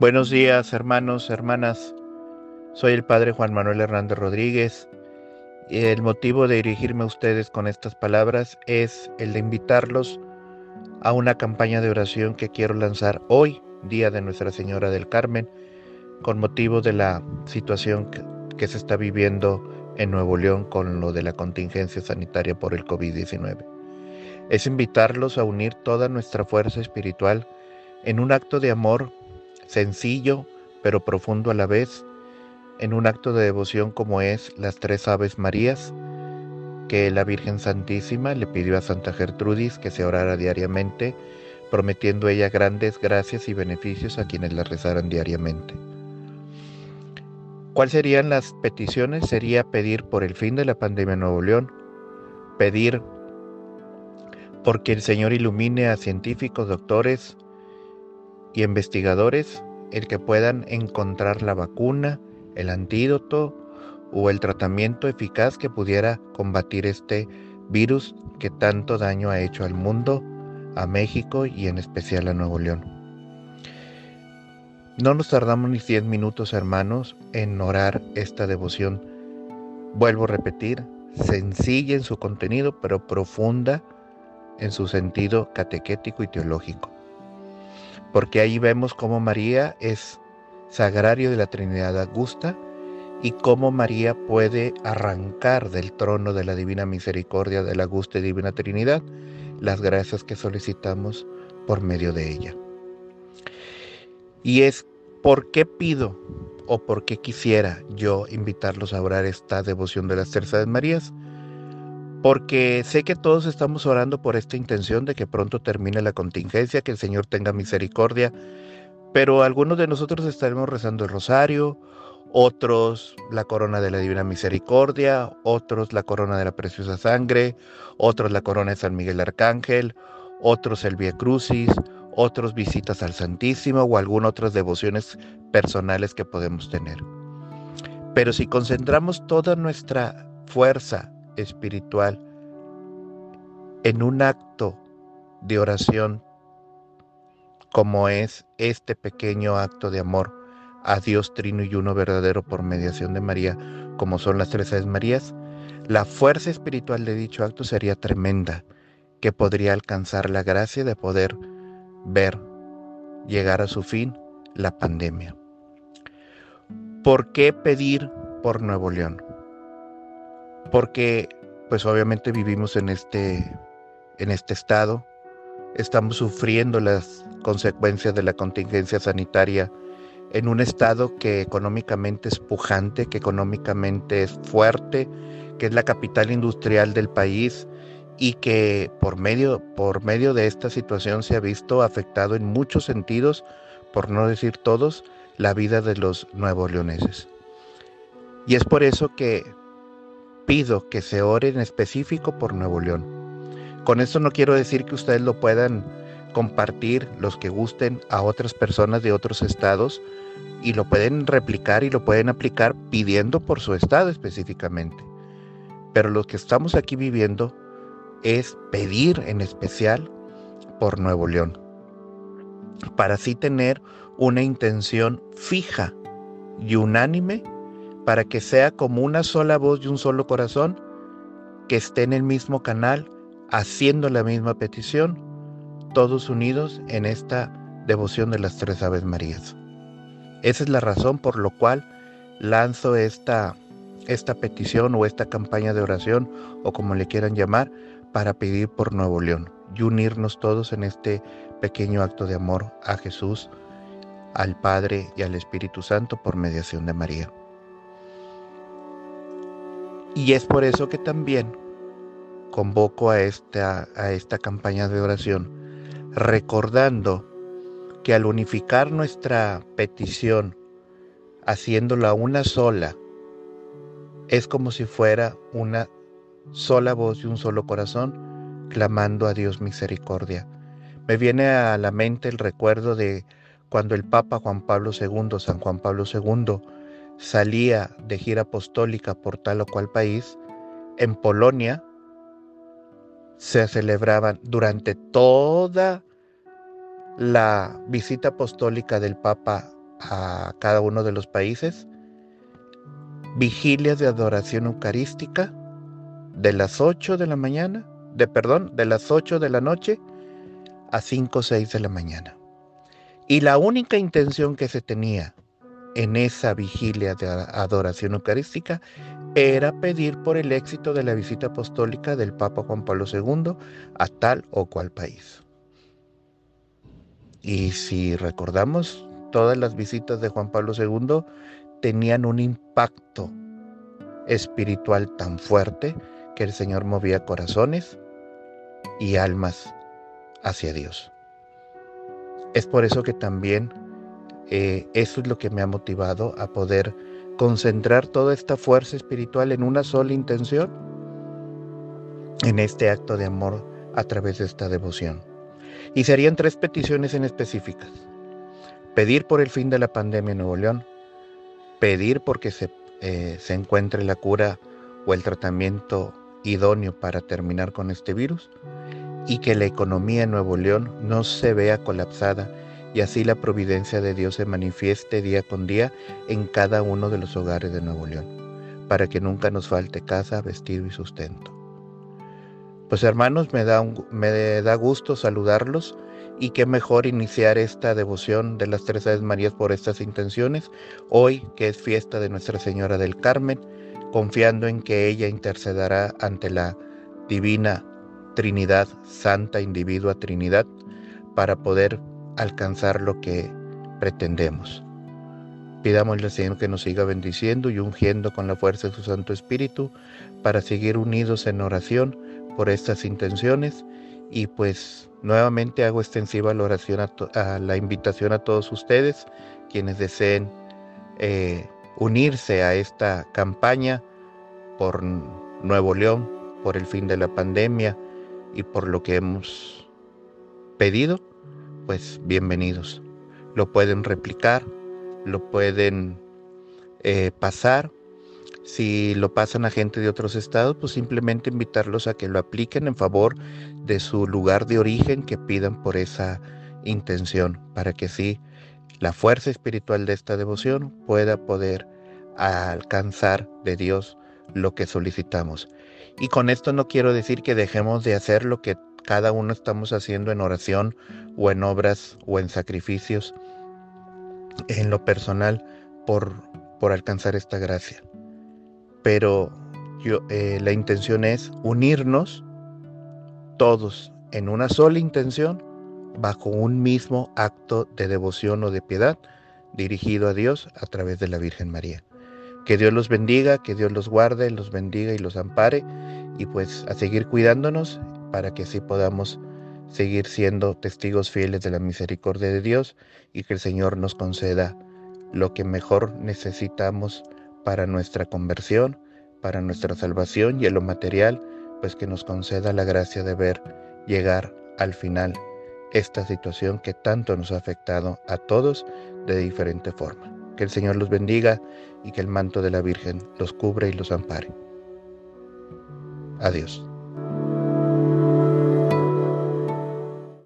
Buenos días, hermanos, hermanas. Soy el Padre Juan Manuel Hernández Rodríguez. El motivo de dirigirme a ustedes con estas palabras es el de invitarlos a una campaña de oración que quiero lanzar hoy, día de Nuestra Señora del Carmen, con motivo de la situación que se está viviendo en Nuevo León con lo de la contingencia sanitaria por el COVID-19. Es invitarlos a unir toda nuestra fuerza espiritual en un acto de amor sencillo pero profundo a la vez, en un acto de devoción como es las tres Aves Marías, que la Virgen Santísima le pidió a Santa Gertrudis que se orara diariamente, prometiendo ella grandes gracias y beneficios a quienes la rezaran diariamente. ¿Cuáles serían las peticiones? Sería pedir por el fin de la pandemia en Nuevo León, pedir porque el Señor ilumine a científicos, doctores, y investigadores el que puedan encontrar la vacuna, el antídoto o el tratamiento eficaz que pudiera combatir este virus que tanto daño ha hecho al mundo, a México y en especial a Nuevo León. No nos tardamos ni 10 minutos, hermanos, en orar esta devoción. Vuelvo a repetir, sencilla en su contenido, pero profunda en su sentido catequético y teológico porque ahí vemos cómo María es sagrario de la Trinidad Augusta y cómo María puede arrancar del trono de la Divina Misericordia de la Augusta y Divina Trinidad las gracias que solicitamos por medio de ella. Y es por qué pido o por qué quisiera yo invitarlos a orar esta devoción de las terceras Marías, porque sé que todos estamos orando por esta intención de que pronto termine la contingencia, que el Señor tenga misericordia, pero algunos de nosotros estaremos rezando el rosario, otros la corona de la Divina Misericordia, otros la corona de la Preciosa Sangre, otros la corona de San Miguel Arcángel, otros el Via Crucis, otros visitas al Santísimo o algunas otras devociones personales que podemos tener. Pero si concentramos toda nuestra fuerza espiritual en un acto de oración como es este pequeño acto de amor a Dios Trino y Uno verdadero por mediación de María, como son las tres Aves Marías, la fuerza espiritual de dicho acto sería tremenda, que podría alcanzar la gracia de poder ver llegar a su fin la pandemia. ¿Por qué pedir por Nuevo León? Porque pues obviamente vivimos en este, en este estado, estamos sufriendo las consecuencias de la contingencia sanitaria en un estado que económicamente es pujante, que económicamente es fuerte, que es la capital industrial del país y que por medio, por medio de esta situación se ha visto afectado en muchos sentidos, por no decir todos, la vida de los nuevos leoneses. Y es por eso que pido que se ore en específico por Nuevo León. Con esto no quiero decir que ustedes lo puedan compartir, los que gusten, a otras personas de otros estados y lo pueden replicar y lo pueden aplicar pidiendo por su estado específicamente. Pero lo que estamos aquí viviendo es pedir en especial por Nuevo León, para así tener una intención fija y unánime para que sea como una sola voz y un solo corazón que esté en el mismo canal, haciendo la misma petición, todos unidos en esta devoción de las tres Aves Marías. Esa es la razón por la cual lanzo esta, esta petición o esta campaña de oración o como le quieran llamar para pedir por Nuevo León y unirnos todos en este pequeño acto de amor a Jesús, al Padre y al Espíritu Santo por mediación de María. Y es por eso que también convoco a esta, a esta campaña de oración, recordando que al unificar nuestra petición, haciéndola una sola, es como si fuera una sola voz y un solo corazón, clamando a Dios misericordia. Me viene a la mente el recuerdo de cuando el Papa Juan Pablo II, San Juan Pablo II, salía de gira apostólica por tal o cual país, en Polonia se celebraban durante toda la visita apostólica del Papa a cada uno de los países vigilias de adoración eucarística de las 8 de la mañana, de perdón, de las 8 de la noche a 5 o 6 de la mañana. Y la única intención que se tenía en esa vigilia de adoración eucarística era pedir por el éxito de la visita apostólica del Papa Juan Pablo II a tal o cual país. Y si recordamos, todas las visitas de Juan Pablo II tenían un impacto espiritual tan fuerte que el Señor movía corazones y almas hacia Dios. Es por eso que también eh, eso es lo que me ha motivado a poder concentrar toda esta fuerza espiritual en una sola intención, en este acto de amor a través de esta devoción. Y serían tres peticiones en específicas. Pedir por el fin de la pandemia en Nuevo León, pedir porque se, eh, se encuentre la cura o el tratamiento idóneo para terminar con este virus y que la economía en Nuevo León no se vea colapsada y así la providencia de Dios se manifieste día con día en cada uno de los hogares de Nuevo León, para que nunca nos falte casa, vestido y sustento. Pues hermanos, me da, me da gusto saludarlos y qué mejor iniciar esta devoción de las Tres Aves Marías por estas intenciones, hoy que es fiesta de Nuestra Señora del Carmen, confiando en que ella intercederá ante la divina Trinidad, Santa Individua Trinidad, para poder alcanzar lo que pretendemos. Pidámosle al Señor que nos siga bendiciendo y ungiendo con la fuerza de su Santo Espíritu para seguir unidos en oración por estas intenciones y pues nuevamente hago extensiva la oración a, la invitación a todos ustedes quienes deseen eh, unirse a esta campaña por Nuevo León, por el fin de la pandemia y por lo que hemos pedido pues bienvenidos. Lo pueden replicar, lo pueden eh, pasar. Si lo pasan a gente de otros estados, pues simplemente invitarlos a que lo apliquen en favor de su lugar de origen, que pidan por esa intención, para que sí la fuerza espiritual de esta devoción pueda poder alcanzar de Dios lo que solicitamos. Y con esto no quiero decir que dejemos de hacer lo que cada uno estamos haciendo en oración o en obras o en sacrificios en lo personal por, por alcanzar esta gracia. Pero yo, eh, la intención es unirnos todos en una sola intención bajo un mismo acto de devoción o de piedad dirigido a Dios a través de la Virgen María. Que Dios los bendiga, que Dios los guarde, los bendiga y los ampare y pues a seguir cuidándonos para que así podamos seguir siendo testigos fieles de la misericordia de Dios y que el Señor nos conceda lo que mejor necesitamos para nuestra conversión, para nuestra salvación y en lo material, pues que nos conceda la gracia de ver llegar al final esta situación que tanto nos ha afectado a todos de diferente forma. Que el Señor los bendiga y que el manto de la Virgen los cubre y los ampare. Adiós.